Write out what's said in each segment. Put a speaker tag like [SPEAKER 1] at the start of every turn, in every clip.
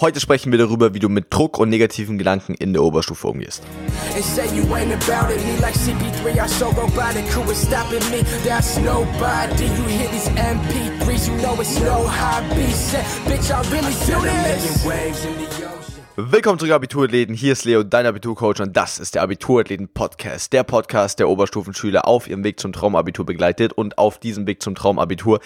[SPEAKER 1] Heute sprechen wir darüber, wie du mit Druck und negativen Gedanken in der Oberstufe umgehst. Willkommen zurück, Abiturathleten. Hier ist Leo, dein Abiturcoach, und das ist der Abiturathleten-Podcast. Der Podcast, der Oberstufenschüler auf ihrem Weg zum Traumabitur begleitet und auf diesem Weg zum Traumabitur.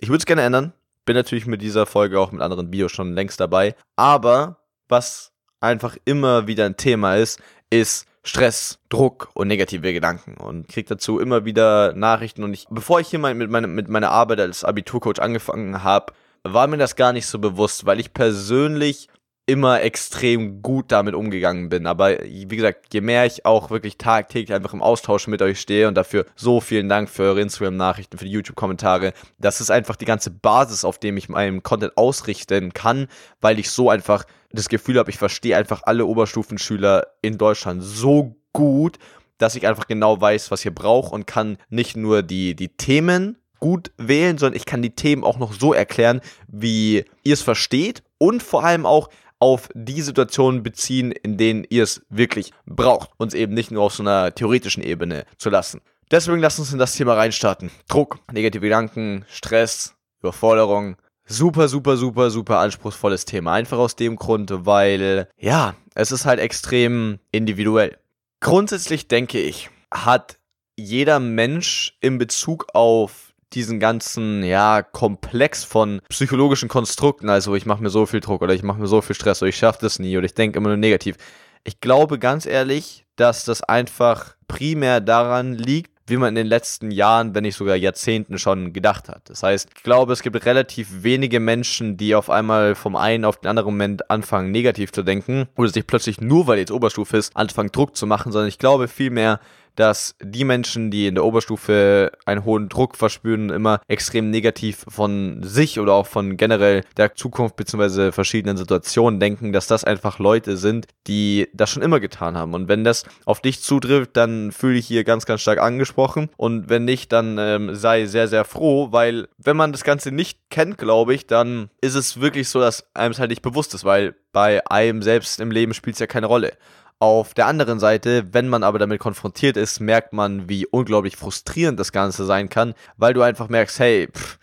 [SPEAKER 1] Ich würde es gerne ändern. Bin natürlich mit dieser Folge auch mit anderen Videos schon längst dabei. Aber was einfach immer wieder ein Thema ist, ist Stress, Druck und negative Gedanken und krieg dazu immer wieder Nachrichten und ich, bevor ich hier mal mit, meine, mit meiner Arbeit als Abiturcoach angefangen habe, war mir das gar nicht so bewusst, weil ich persönlich immer extrem gut damit umgegangen bin. Aber wie gesagt, je mehr ich auch wirklich tagtäglich einfach im Austausch mit euch stehe und dafür so vielen Dank für eure Instagram-Nachrichten, für die YouTube-Kommentare. Das ist einfach die ganze Basis, auf dem ich meinen Content ausrichten kann, weil ich so einfach das Gefühl habe, ich verstehe einfach alle Oberstufenschüler in Deutschland so gut, dass ich einfach genau weiß, was ihr braucht und kann nicht nur die, die Themen gut wählen, sondern ich kann die Themen auch noch so erklären, wie ihr es versteht und vor allem auch auf die Situationen beziehen, in denen ihr es wirklich braucht. Uns eben nicht nur auf so einer theoretischen Ebene zu lassen. Deswegen lasst uns in das Thema reinstarten. Druck, negative Gedanken, Stress, Überforderung. Super, super, super, super anspruchsvolles Thema. Einfach aus dem Grund, weil, ja, es ist halt extrem individuell. Grundsätzlich denke ich, hat jeder Mensch in Bezug auf diesen ganzen, ja, Komplex von psychologischen Konstrukten, also ich mache mir so viel Druck oder ich mache mir so viel Stress oder ich schaffe das nie oder ich denke immer nur negativ. Ich glaube ganz ehrlich, dass das einfach primär daran liegt, wie man in den letzten Jahren, wenn nicht sogar Jahrzehnten schon gedacht hat. Das heißt, ich glaube, es gibt relativ wenige Menschen, die auf einmal vom einen auf den anderen Moment anfangen, negativ zu denken oder sich plötzlich nur, weil jetzt Oberstufe ist, anfangen, Druck zu machen, sondern ich glaube vielmehr, dass die Menschen, die in der Oberstufe einen hohen Druck verspüren, immer extrem negativ von sich oder auch von generell der Zukunft bzw. verschiedenen Situationen denken, dass das einfach Leute sind, die das schon immer getan haben. Und wenn das auf dich zutrifft, dann fühle ich hier ganz, ganz stark angesprochen. Und wenn nicht, dann ähm, sei sehr, sehr froh, weil wenn man das Ganze nicht kennt, glaube ich, dann ist es wirklich so, dass einem es halt nicht bewusst ist, weil bei einem selbst im Leben spielt es ja keine Rolle. Auf der anderen Seite, wenn man aber damit konfrontiert ist, merkt man, wie unglaublich frustrierend das Ganze sein kann, weil du einfach merkst, hey, pff,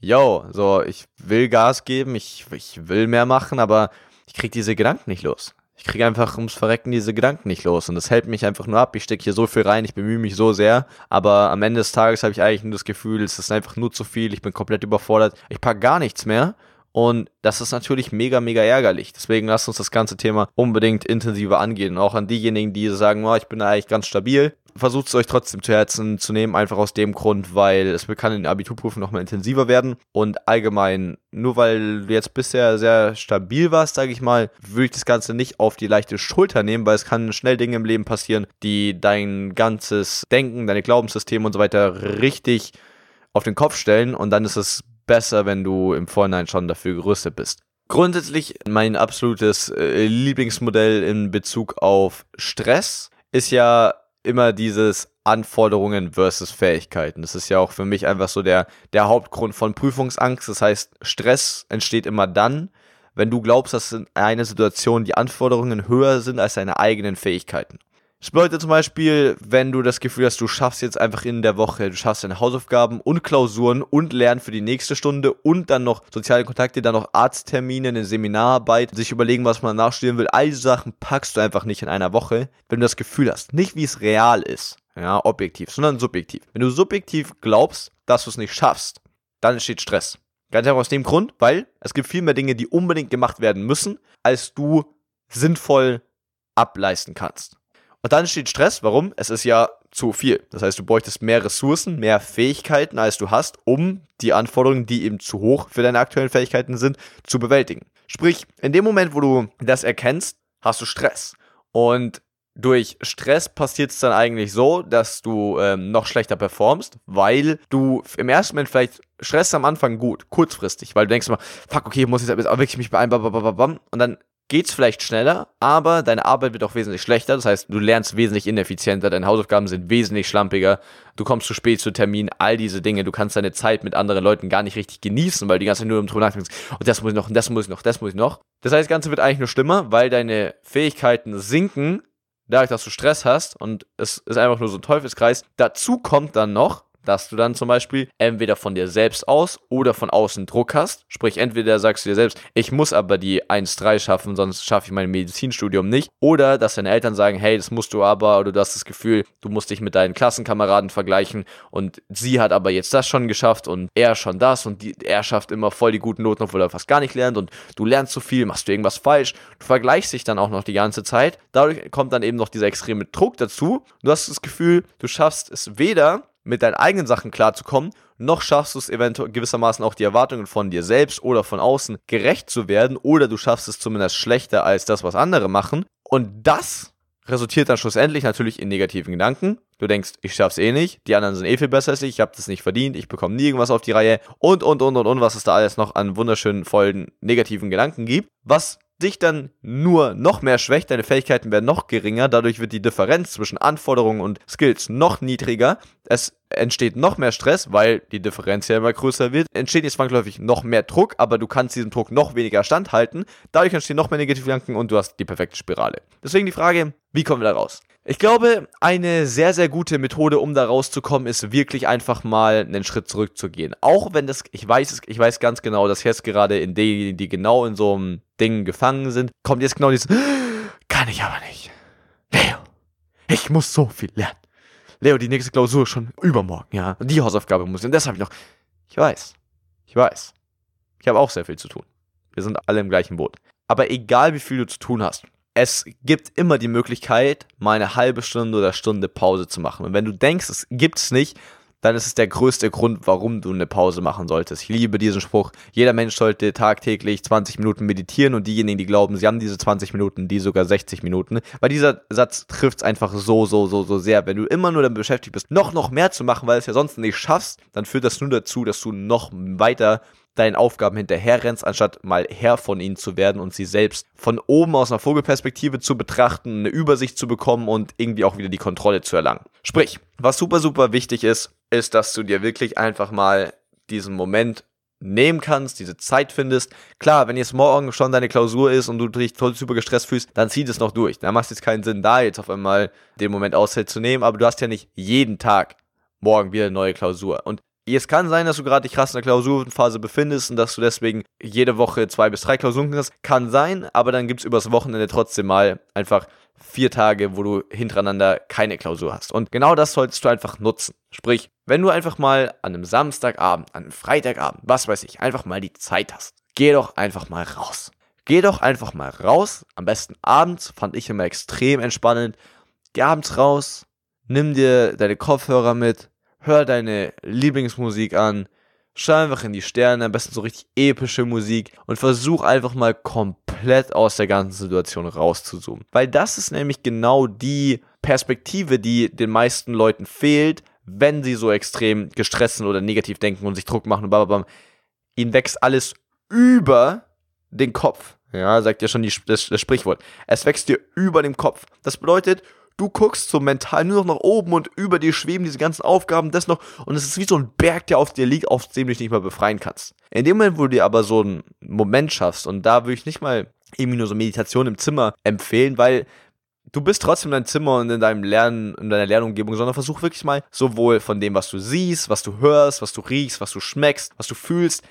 [SPEAKER 1] yo, so, ich will Gas geben, ich, ich will mehr machen, aber ich krieg diese Gedanken nicht los. Ich kriege einfach ums Verrecken diese Gedanken nicht los und das hält mich einfach nur ab. Ich stecke hier so viel rein, ich bemühe mich so sehr, aber am Ende des Tages habe ich eigentlich nur das Gefühl, es ist einfach nur zu viel, ich bin komplett überfordert, ich pack gar nichts mehr und das ist natürlich mega, mega ärgerlich. Deswegen lasst uns das ganze Thema unbedingt intensiver angehen. Auch an diejenigen, die sagen, oh, ich bin eigentlich ganz stabil. Versucht es euch trotzdem zu Herzen zu nehmen, einfach aus dem Grund, weil es kann in den Abiturprüfen nochmal intensiver werden. Und allgemein, nur weil du jetzt bisher sehr stabil warst, sage ich mal, würde ich das Ganze nicht auf die leichte Schulter nehmen, weil es kann schnell Dinge im Leben passieren, die dein ganzes Denken, deine Glaubenssysteme und so weiter richtig auf den Kopf stellen und dann ist es besser, wenn du im Vorhinein schon dafür gerüstet bist. Grundsätzlich mein absolutes äh, Lieblingsmodell in Bezug auf Stress ist ja immer dieses Anforderungen versus Fähigkeiten. Das ist ja auch für mich einfach so der, der Hauptgrund von Prüfungsangst. Das heißt, Stress entsteht immer dann, wenn du glaubst, dass in einer Situation die Anforderungen höher sind als deine eigenen Fähigkeiten. Das bedeutet zum Beispiel, wenn du das Gefühl hast, du schaffst jetzt einfach in der Woche, du schaffst deine Hausaufgaben und Klausuren und Lernen für die nächste Stunde und dann noch soziale Kontakte, dann noch Arzttermine, eine Seminararbeit, sich überlegen, was man nachstudieren will. All diese Sachen packst du einfach nicht in einer Woche, wenn du das Gefühl hast, nicht wie es real ist, ja, objektiv, sondern subjektiv. Wenn du subjektiv glaubst, dass du es nicht schaffst, dann entsteht Stress. Ganz einfach aus dem Grund, weil es gibt viel mehr Dinge, die unbedingt gemacht werden müssen, als du sinnvoll ableisten kannst. Und dann steht Stress. Warum? Es ist ja zu viel. Das heißt, du bräuchtest mehr Ressourcen, mehr Fähigkeiten, als du hast, um die Anforderungen, die eben zu hoch für deine aktuellen Fähigkeiten sind, zu bewältigen. Sprich, in dem Moment, wo du das erkennst, hast du Stress. Und durch Stress passiert es dann eigentlich so, dass du ähm, noch schlechter performst, weil du im ersten Moment vielleicht Stress am Anfang gut, kurzfristig, weil du denkst immer, fuck, okay, ich muss jetzt aber wirklich mich beeilen, und dann geht's vielleicht schneller, aber deine Arbeit wird auch wesentlich schlechter. Das heißt, du lernst wesentlich ineffizienter, deine Hausaufgaben sind wesentlich schlampiger, du kommst zu spät zu Termin, all diese Dinge. Du kannst deine Zeit mit anderen Leuten gar nicht richtig genießen, weil die ganze Zeit nur im drüber nachdenkst, und das muss ich noch, und das muss ich noch, das muss ich noch. Das heißt, das Ganze wird eigentlich nur schlimmer, weil deine Fähigkeiten sinken, dadurch, dass du Stress hast und es ist einfach nur so ein Teufelskreis. Dazu kommt dann noch, dass du dann zum Beispiel entweder von dir selbst aus oder von außen Druck hast. Sprich, entweder sagst du dir selbst, ich muss aber die 1-3 schaffen, sonst schaffe ich mein Medizinstudium nicht. Oder dass deine Eltern sagen, hey, das musst du aber, oder du hast das Gefühl, du musst dich mit deinen Klassenkameraden vergleichen und sie hat aber jetzt das schon geschafft und er schon das und die, er schafft immer voll die guten Noten, obwohl er fast gar nicht lernt und du lernst zu viel, machst du irgendwas falsch. Du vergleichst dich dann auch noch die ganze Zeit. Dadurch kommt dann eben noch dieser extreme Druck dazu. Du hast das Gefühl, du schaffst es weder mit deinen eigenen Sachen klarzukommen, noch schaffst du es eventuell gewissermaßen auch die Erwartungen von dir selbst oder von außen gerecht zu werden oder du schaffst es zumindest schlechter als das, was andere machen. Und das resultiert dann schlussendlich natürlich in negativen Gedanken. Du denkst, ich schaff's eh nicht, die anderen sind eh viel besser als ich, ich habe das nicht verdient, ich bekomme nie irgendwas auf die Reihe und und und und und was es da alles noch an wunderschönen vollen negativen Gedanken gibt, was dich dann nur noch mehr schwächt, deine Fähigkeiten werden noch geringer, dadurch wird die Differenz zwischen Anforderungen und Skills noch niedriger. Es entsteht noch mehr Stress, weil die Differenz ja immer größer wird. Entsteht jetzt zwangsläufig noch mehr Druck, aber du kannst diesem Druck noch weniger standhalten. Dadurch entstehen noch mehr negative Gedanken und du hast die perfekte Spirale. Deswegen die Frage, wie kommen wir da raus? Ich glaube, eine sehr, sehr gute Methode, um da rauszukommen, ist wirklich einfach mal einen Schritt zurückzugehen. Auch wenn das, ich weiß, ich weiß ganz genau, dass jetzt gerade in denen, die genau in so einem Ding gefangen sind, kommt jetzt genau dieses, kann ich aber nicht. Leo, ich muss so viel lernen. Leo, die nächste Klausur schon übermorgen, ja. Die Hausaufgabe muss ich, und das habe ich noch. Ich weiß. Ich weiß. Ich habe auch sehr viel zu tun. Wir sind alle im gleichen Boot. Aber egal wie viel du zu tun hast, es gibt immer die Möglichkeit, mal eine halbe Stunde oder Stunde Pause zu machen. Und wenn du denkst, es gibt es nicht, dann ist es der größte Grund, warum du eine Pause machen solltest. Ich liebe diesen Spruch. Jeder Mensch sollte tagtäglich 20 Minuten meditieren und diejenigen, die glauben, sie haben diese 20 Minuten, die sogar 60 Minuten. Weil dieser Satz trifft es einfach so, so, so, so sehr. Wenn du immer nur damit beschäftigt bist, noch, noch mehr zu machen, weil es ja sonst nicht schaffst, dann führt das nur dazu, dass du noch weiter deinen Aufgaben hinterherrennst, anstatt mal Herr von ihnen zu werden und sie selbst von oben aus einer Vogelperspektive zu betrachten, eine Übersicht zu bekommen und irgendwie auch wieder die Kontrolle zu erlangen. Sprich, was super, super wichtig ist, ist, dass du dir wirklich einfach mal diesen Moment nehmen kannst, diese Zeit findest. Klar, wenn jetzt morgen schon deine Klausur ist und du dich voll super gestresst fühlst, dann zieh das noch durch. Da macht es jetzt keinen Sinn, da jetzt auf einmal den Moment Auszeit zu nehmen, aber du hast ja nicht jeden Tag morgen wieder eine neue Klausur. Und es kann sein, dass du gerade dich krass in der Klausurphase befindest und dass du deswegen jede Woche zwei bis drei Klausuren hast. Kann sein, aber dann gibt es übers Wochenende trotzdem mal einfach vier Tage, wo du hintereinander keine Klausur hast. Und genau das solltest du einfach nutzen. Sprich, wenn du einfach mal an einem Samstagabend, an einem Freitagabend, was weiß ich, einfach mal die Zeit hast, geh doch einfach mal raus. Geh doch einfach mal raus. Am besten abends, fand ich immer extrem entspannend. Geh abends raus, nimm dir deine Kopfhörer mit, hör deine Lieblingsmusik an, schau einfach in die Sterne, am besten so richtig epische Musik und versuch einfach mal komplett aus der ganzen Situation rauszuzoomen. Weil das ist nämlich genau die Perspektive, die den meisten Leuten fehlt, wenn sie so extrem gestresst oder negativ denken und sich Druck machen und blablabla. Ihnen wächst alles über den Kopf. Ja, sagt ja schon die, das, das Sprichwort. Es wächst dir über dem Kopf. Das bedeutet, du guckst so mental nur noch nach oben und über dir schweben diese ganzen Aufgaben, das noch, und es ist wie so ein Berg, der auf dir liegt, aus dem du dich nicht mal befreien kannst. In dem Moment, wo du dir aber so einen Moment schaffst, und da würde ich nicht mal irgendwie nur so Meditation im Zimmer empfehlen, weil du bist trotzdem in deinem Zimmer und in deinem Lernen, in deiner Lernumgebung, sondern versuch wirklich mal sowohl von dem, was du siehst, was du hörst, was du riechst, was du schmeckst, was du fühlst,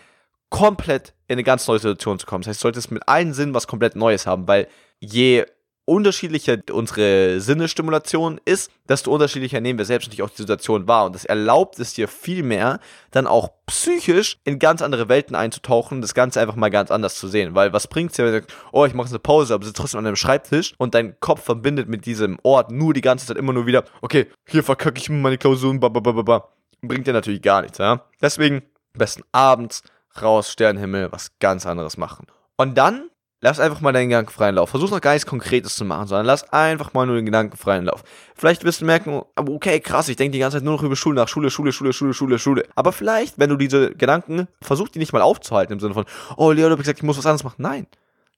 [SPEAKER 1] komplett in eine ganz neue Situation zu kommen. Das heißt, du solltest mit allen Sinnen was komplett Neues haben, weil je unterschiedlicher unsere Sinnestimulation ist, desto unterschiedlicher nehmen wir selbst natürlich auch die Situation wahr. Und das erlaubt es dir viel mehr, dann auch psychisch in ganz andere Welten einzutauchen, das Ganze einfach mal ganz anders zu sehen. Weil was bringt es dir, wenn du sagst, oh, ich mache eine Pause, aber sitzt trotzdem an deinem Schreibtisch und dein Kopf verbindet mit diesem Ort nur die ganze Zeit immer nur wieder, okay, hier verkacke ich meine Klausuren, babababa. Bringt dir natürlich gar nichts, ja. Deswegen, am besten abends raus, Sternenhimmel, was ganz anderes machen. Und dann Lass einfach mal deinen gedankenfreien Lauf. Versuch noch gar nichts Konkretes zu machen, sondern lass einfach mal nur den gedankenfreien Lauf. Vielleicht wirst du merken, okay, krass, ich denke die ganze Zeit nur noch über Schule nach Schule, Schule, Schule, Schule, Schule, Schule. Aber vielleicht, wenn du diese Gedanken, versuch die nicht mal aufzuhalten im Sinne von, oh, Leo, du hast gesagt, ich muss was anderes machen. Nein.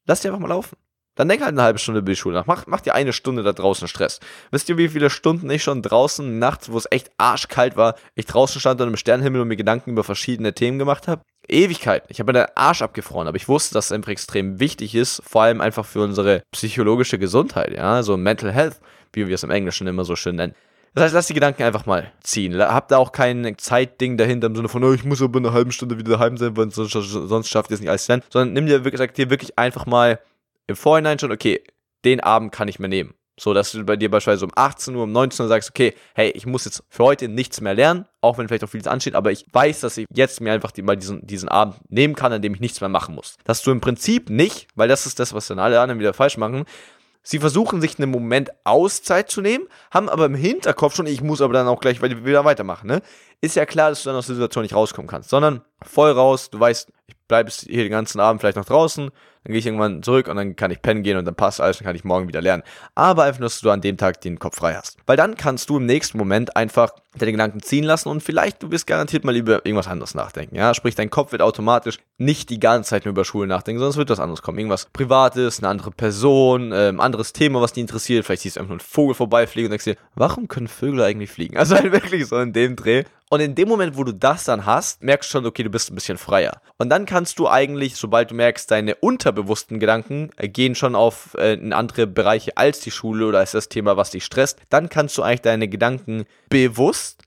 [SPEAKER 1] Lass die einfach mal laufen. Dann denk halt eine halbe Stunde über die Schule nach. Mach, mach dir eine Stunde da draußen Stress. Wisst ihr, wie viele Stunden ich schon draußen nachts, wo es echt arschkalt war, ich draußen stand und im Sternenhimmel und mir Gedanken über verschiedene Themen gemacht habe? Ewigkeiten. Ich habe mir den Arsch abgefroren, aber ich wusste, dass es einfach extrem wichtig ist, vor allem einfach für unsere psychologische Gesundheit, ja, so Mental Health, wie wir es im Englischen immer so schön nennen. Das heißt, lass die Gedanken einfach mal ziehen. Hab da auch kein Zeitding dahinter im Sinne von, oh, ich muss aber in einer halben Stunde wieder daheim sein, weil sonst, sonst schafft ihr es nicht alles zu lernen. Sondern nimm dir wirklich, sag dir wirklich einfach mal im Vorhinein schon, okay, den Abend kann ich mir nehmen. So, dass du bei dir beispielsweise um 18 Uhr, um 19 Uhr sagst, okay, hey, ich muss jetzt für heute nichts mehr lernen, auch wenn vielleicht noch vieles ansteht, aber ich weiß, dass ich jetzt mir einfach die, mal diesen, diesen Abend nehmen kann, an dem ich nichts mehr machen muss. Dass du im Prinzip nicht, weil das ist das, was dann alle anderen wieder falsch machen, Sie versuchen sich einen Moment Auszeit zu nehmen, haben aber im Hinterkopf schon, ich muss aber dann auch gleich wieder weitermachen, ne? Ist ja klar, dass du dann aus der Situation nicht rauskommen kannst, sondern voll raus, du weißt, ich bleibe hier den ganzen Abend vielleicht noch draußen, dann gehe ich irgendwann zurück und dann kann ich pennen gehen und dann passt alles, dann kann ich morgen wieder lernen. Aber einfach, dass du an dem Tag den Kopf frei hast. Weil dann kannst du im nächsten Moment einfach deine Gedanken ziehen lassen und vielleicht du wirst garantiert mal über irgendwas anderes nachdenken. Ja, sprich, dein Kopf wird automatisch nicht die ganze Zeit nur über Schule nachdenken, es wird was anderes kommen. Irgendwas Privates, eine andere Person, äh, anderes Thema, was dich interessiert. Vielleicht siehst du einfach nur einen Vogel vorbeifliegen und denkst dir, warum können Vögel eigentlich fliegen? Also halt wirklich so in dem Dreh. Und in dem Moment, wo du das dann hast, merkst du schon, okay, du bist ein bisschen freier. Und dann kannst du eigentlich, sobald du merkst, deine unterbewussten Gedanken äh, gehen schon auf äh, in andere Bereiche als die Schule oder als das Thema, was dich stresst, dann kannst du eigentlich deine Gedanken bewusst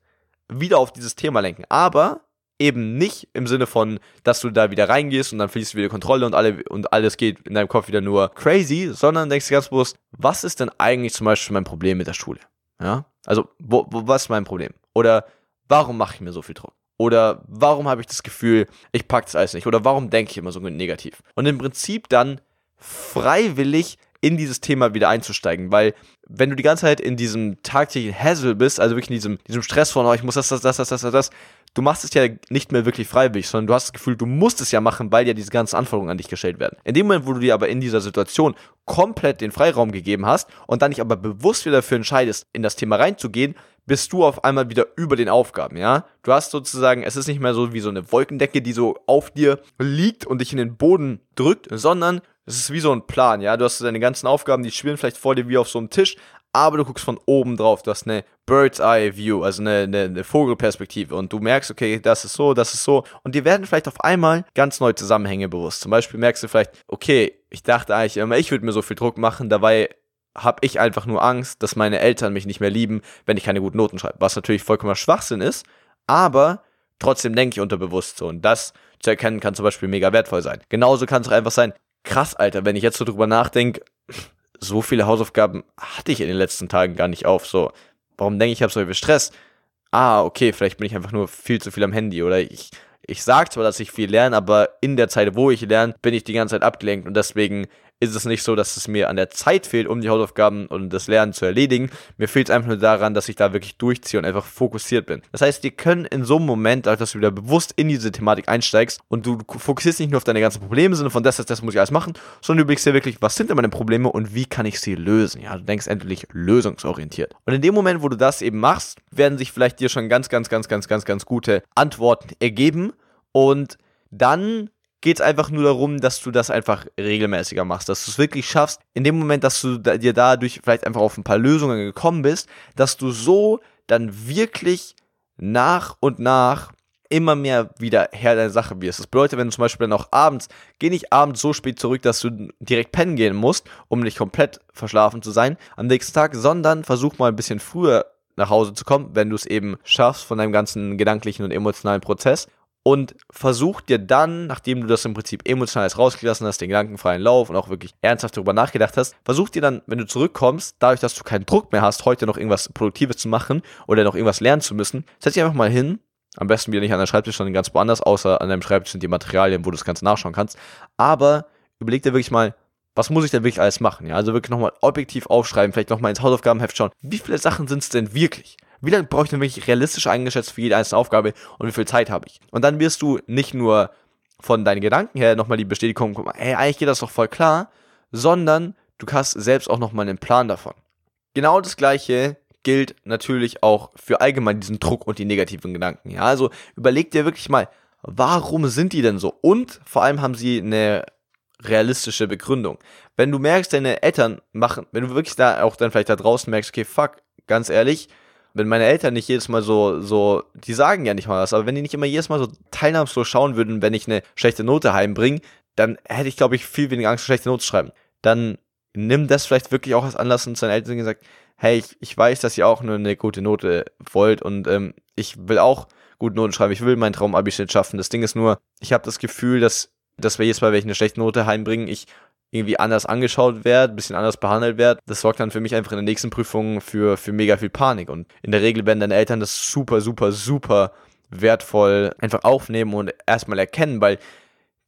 [SPEAKER 1] wieder auf dieses Thema lenken. Aber eben nicht im Sinne von, dass du da wieder reingehst und dann fließt du wieder Kontrolle und, alle, und alles geht in deinem Kopf wieder nur crazy, sondern denkst ganz bewusst, was ist denn eigentlich zum Beispiel mein Problem mit der Schule? Ja? Also, wo, wo, was ist mein Problem? Oder warum mache ich mir so viel Druck? Oder warum habe ich das Gefühl, ich packe das alles nicht? Oder warum denke ich immer so negativ? Und im Prinzip dann freiwillig in dieses Thema wieder einzusteigen, weil wenn du die ganze Zeit in diesem tagtäglichen Hassel bist, also wirklich in diesem, diesem Stress von, oh, ich muss das, das, das, das, das, das, du machst es ja nicht mehr wirklich freiwillig, sondern du hast das Gefühl, du musst es ja machen, weil ja diese ganzen Anforderungen an dich gestellt werden. In dem Moment, wo du dir aber in dieser Situation komplett den Freiraum gegeben hast und dann dich aber bewusst wieder dafür entscheidest, in das Thema reinzugehen, bist du auf einmal wieder über den Aufgaben, ja? Du hast sozusagen, es ist nicht mehr so wie so eine Wolkendecke, die so auf dir liegt und dich in den Boden drückt, sondern es ist wie so ein Plan, ja? Du hast deine ganzen Aufgaben, die schwirren vielleicht vor dir wie auf so einem Tisch, aber du guckst von oben drauf. Du hast eine Bird's Eye View, also eine, eine, eine, Vogelperspektive und du merkst, okay, das ist so, das ist so. Und dir werden vielleicht auf einmal ganz neue Zusammenhänge bewusst. Zum Beispiel merkst du vielleicht, okay, ich dachte eigentlich immer, ich würde mir so viel Druck machen, dabei habe ich einfach nur Angst, dass meine Eltern mich nicht mehr lieben, wenn ich keine guten Noten schreibe. Was natürlich vollkommener Schwachsinn ist, aber trotzdem denke ich unterbewusst so. Und das zu erkennen kann zum Beispiel mega wertvoll sein. Genauso kann es auch einfach sein, krass, Alter, wenn ich jetzt so drüber nachdenke, so viele Hausaufgaben hatte ich in den letzten Tagen gar nicht auf. So, warum denke ich, ich habe so viel Stress? Ah, okay, vielleicht bin ich einfach nur viel zu viel am Handy oder ich ich sage zwar, dass ich viel lerne, aber in der Zeit, wo ich lerne, bin ich die ganze Zeit abgelenkt und deswegen ist es nicht so, dass es mir an der Zeit fehlt, um die Hausaufgaben und das Lernen zu erledigen. Mir fehlt es einfach nur daran, dass ich da wirklich durchziehe und einfach fokussiert bin. Das heißt, wir können in so einem Moment, dass du wieder bewusst in diese Thematik einsteigst und du fokussierst nicht nur auf deine ganzen Probleme, sondern von das, das, das muss ich alles machen, sondern du überlegst dir wirklich, was sind denn meine Probleme und wie kann ich sie lösen? Ja, du denkst endlich lösungsorientiert. Und in dem Moment, wo du das eben machst, werden sich vielleicht dir schon ganz, ganz, ganz, ganz, ganz, ganz gute Antworten ergeben und dann geht es einfach nur darum, dass du das einfach regelmäßiger machst, dass du es wirklich schaffst, in dem Moment, dass du dir dadurch vielleicht einfach auf ein paar Lösungen gekommen bist, dass du so dann wirklich nach und nach immer mehr wieder Herr der Sache wirst. Das bedeutet, wenn du zum Beispiel dann auch abends, geh nicht abends so spät zurück, dass du direkt pennen gehen musst, um nicht komplett verschlafen zu sein am nächsten Tag, sondern versuch mal ein bisschen früher nach Hause zu kommen, wenn du es eben schaffst von deinem ganzen gedanklichen und emotionalen Prozess und versuch dir dann, nachdem du das im Prinzip emotional rausgelassen hast, den gedankenfreien Lauf und auch wirklich ernsthaft darüber nachgedacht hast, versuch dir dann, wenn du zurückkommst, dadurch, dass du keinen Druck mehr hast, heute noch irgendwas Produktives zu machen oder noch irgendwas lernen zu müssen, setz dich einfach mal hin, am besten wieder nicht an der Schreibtisch, sondern ganz woanders, außer an deinem Schreibtisch sind die Materialien, wo du das Ganze nachschauen kannst, aber überleg dir wirklich mal, was muss ich denn wirklich alles machen? Ja, also wirklich nochmal objektiv aufschreiben, vielleicht nochmal ins Hausaufgabenheft schauen. Wie viele Sachen sind es denn wirklich? Wie lange brauche ich denn wirklich realistisch eingeschätzt für jede einzelne Aufgabe und wie viel Zeit habe ich? Und dann wirst du nicht nur von deinen Gedanken her nochmal die Bestätigung bekommen, hey, eigentlich geht das doch voll klar, sondern du hast selbst auch nochmal einen Plan davon. Genau das gleiche gilt natürlich auch für allgemein diesen Druck und die negativen Gedanken. Ja, also überleg dir wirklich mal, warum sind die denn so? Und vor allem haben sie eine realistische Begründung. Wenn du merkst, deine Eltern machen, wenn du wirklich da auch dann vielleicht da draußen merkst, okay, fuck, ganz ehrlich, wenn meine Eltern nicht jedes Mal so, so, die sagen ja nicht mal was, aber wenn die nicht immer jedes Mal so teilnahmslos schauen würden, wenn ich eine schlechte Note heimbringe, dann hätte ich, glaube ich, viel weniger Angst, schlechte Noten zu schreiben. Dann nimm das vielleicht wirklich auch als Anlass und zu deinen Eltern gesagt, hey, ich, ich weiß, dass ihr auch nur eine gute Note wollt und ähm, ich will auch gute Noten schreiben, ich will meinen Traum-Abischnitt schaffen. Das Ding ist nur, ich habe das Gefühl, dass, dass wir jedes Mal, wenn ich eine schlechte Note heimbringen, ich irgendwie anders angeschaut werde, ein bisschen anders behandelt werde, das sorgt dann für mich einfach in der nächsten Prüfung für, für mega viel Panik. Und in der Regel werden deine Eltern das super, super, super wertvoll einfach aufnehmen und erstmal erkennen, weil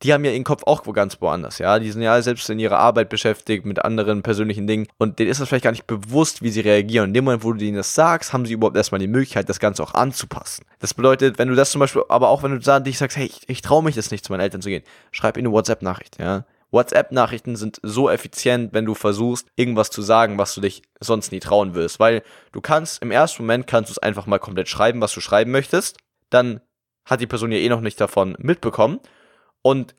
[SPEAKER 1] die haben ja ihren Kopf auch ganz woanders, ja. Die sind ja selbst in ihrer Arbeit beschäftigt mit anderen persönlichen Dingen und denen ist das vielleicht gar nicht bewusst, wie sie reagieren. Und in dem Moment, wo du ihnen das sagst, haben sie überhaupt erstmal die Möglichkeit, das Ganze auch anzupassen. Das bedeutet, wenn du das zum Beispiel, aber auch wenn du dich sagst, hey, ich, ich traue mich das nicht, zu meinen Eltern zu gehen, schreib ihnen eine WhatsApp-Nachricht, ja. WhatsApp-Nachrichten sind so effizient, wenn du versuchst, irgendwas zu sagen, was du dich sonst nie trauen wirst. Weil du kannst, im ersten Moment kannst du es einfach mal komplett schreiben, was du schreiben möchtest. Dann hat die Person ja eh noch nicht davon mitbekommen und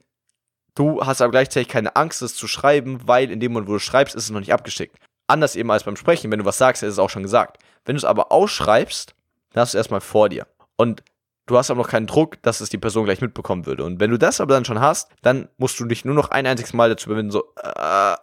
[SPEAKER 1] du hast aber gleichzeitig keine Angst, es zu schreiben, weil in dem Moment, wo du schreibst, ist es noch nicht abgeschickt. Anders eben als beim Sprechen, wenn du was sagst, ist es auch schon gesagt. Wenn du es aber ausschreibst, dann hast du es erstmal vor dir. Und du hast aber noch keinen Druck, dass es die Person gleich mitbekommen würde. Und wenn du das aber dann schon hast, dann musst du dich nur noch ein einziges Mal dazu überwinden, so äh,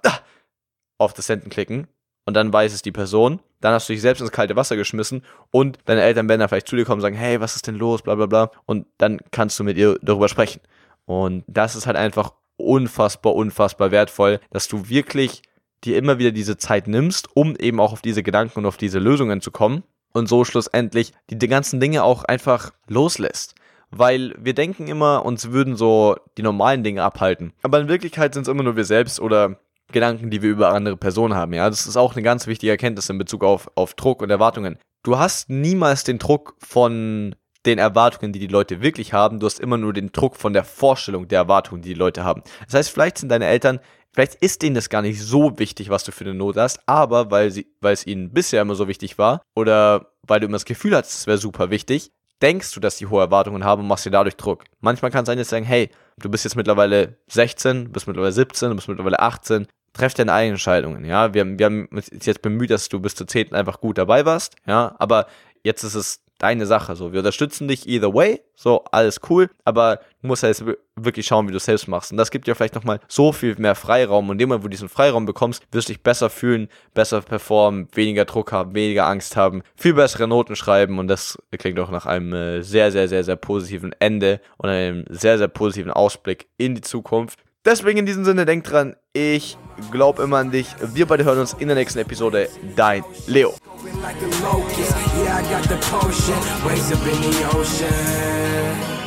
[SPEAKER 1] auf das Senden klicken. Und dann weiß es die Person. Dann hast du dich selbst ins kalte Wasser geschmissen und deine Eltern werden dann vielleicht zu dir kommen und sagen, hey, was ist denn los, bla bla bla. Und dann kannst du mit ihr darüber sprechen. Und das ist halt einfach unfassbar, unfassbar wertvoll, dass du wirklich dir immer wieder diese Zeit nimmst, um eben auch auf diese Gedanken und auf diese Lösungen zu kommen und so schlussendlich die, die ganzen Dinge auch einfach loslässt. Weil wir denken immer, uns würden so die normalen Dinge abhalten. Aber in Wirklichkeit sind es immer nur wir selbst oder Gedanken, die wir über andere Personen haben. Ja, das ist auch eine ganz wichtige Erkenntnis in Bezug auf, auf Druck und Erwartungen. Du hast niemals den Druck von den Erwartungen, die die Leute wirklich haben. Du hast immer nur den Druck von der Vorstellung der Erwartungen, die die Leute haben. Das heißt, vielleicht sind deine Eltern, vielleicht ist denen das gar nicht so wichtig, was du für eine Note hast, aber weil sie, weil es ihnen bisher immer so wichtig war oder weil du immer das Gefühl hattest, es wäre super wichtig, denkst du, dass die hohe Erwartungen haben und machst dir dadurch Druck. Manchmal kann es sein, dass sie sagen, hey, du bist jetzt mittlerweile 16, bist mittlerweile 17, du bist mittlerweile 18, treff deine eigenen Entscheidungen, ja. Wir, wir haben uns jetzt bemüht, dass du bis zur 10. einfach gut dabei warst, ja, aber jetzt ist es deine Sache. So, wir unterstützen dich either way, so alles cool, aber musst halt wirklich schauen, wie du es selbst machst. Und das gibt dir vielleicht nochmal so viel mehr Freiraum. Und in dem Moment, wo du diesen Freiraum bekommst, wirst du dich besser fühlen, besser performen, weniger Druck haben, weniger Angst haben, viel bessere Noten schreiben. Und das klingt auch nach einem äh, sehr, sehr, sehr, sehr positiven Ende und einem sehr, sehr positiven Ausblick in die Zukunft. Deswegen in diesem Sinne, denk dran, ich glaube immer an dich. Wir beide hören uns in der nächsten Episode. Dein Leo. like a locust. Yeah, I got the potion. Waves up in the ocean.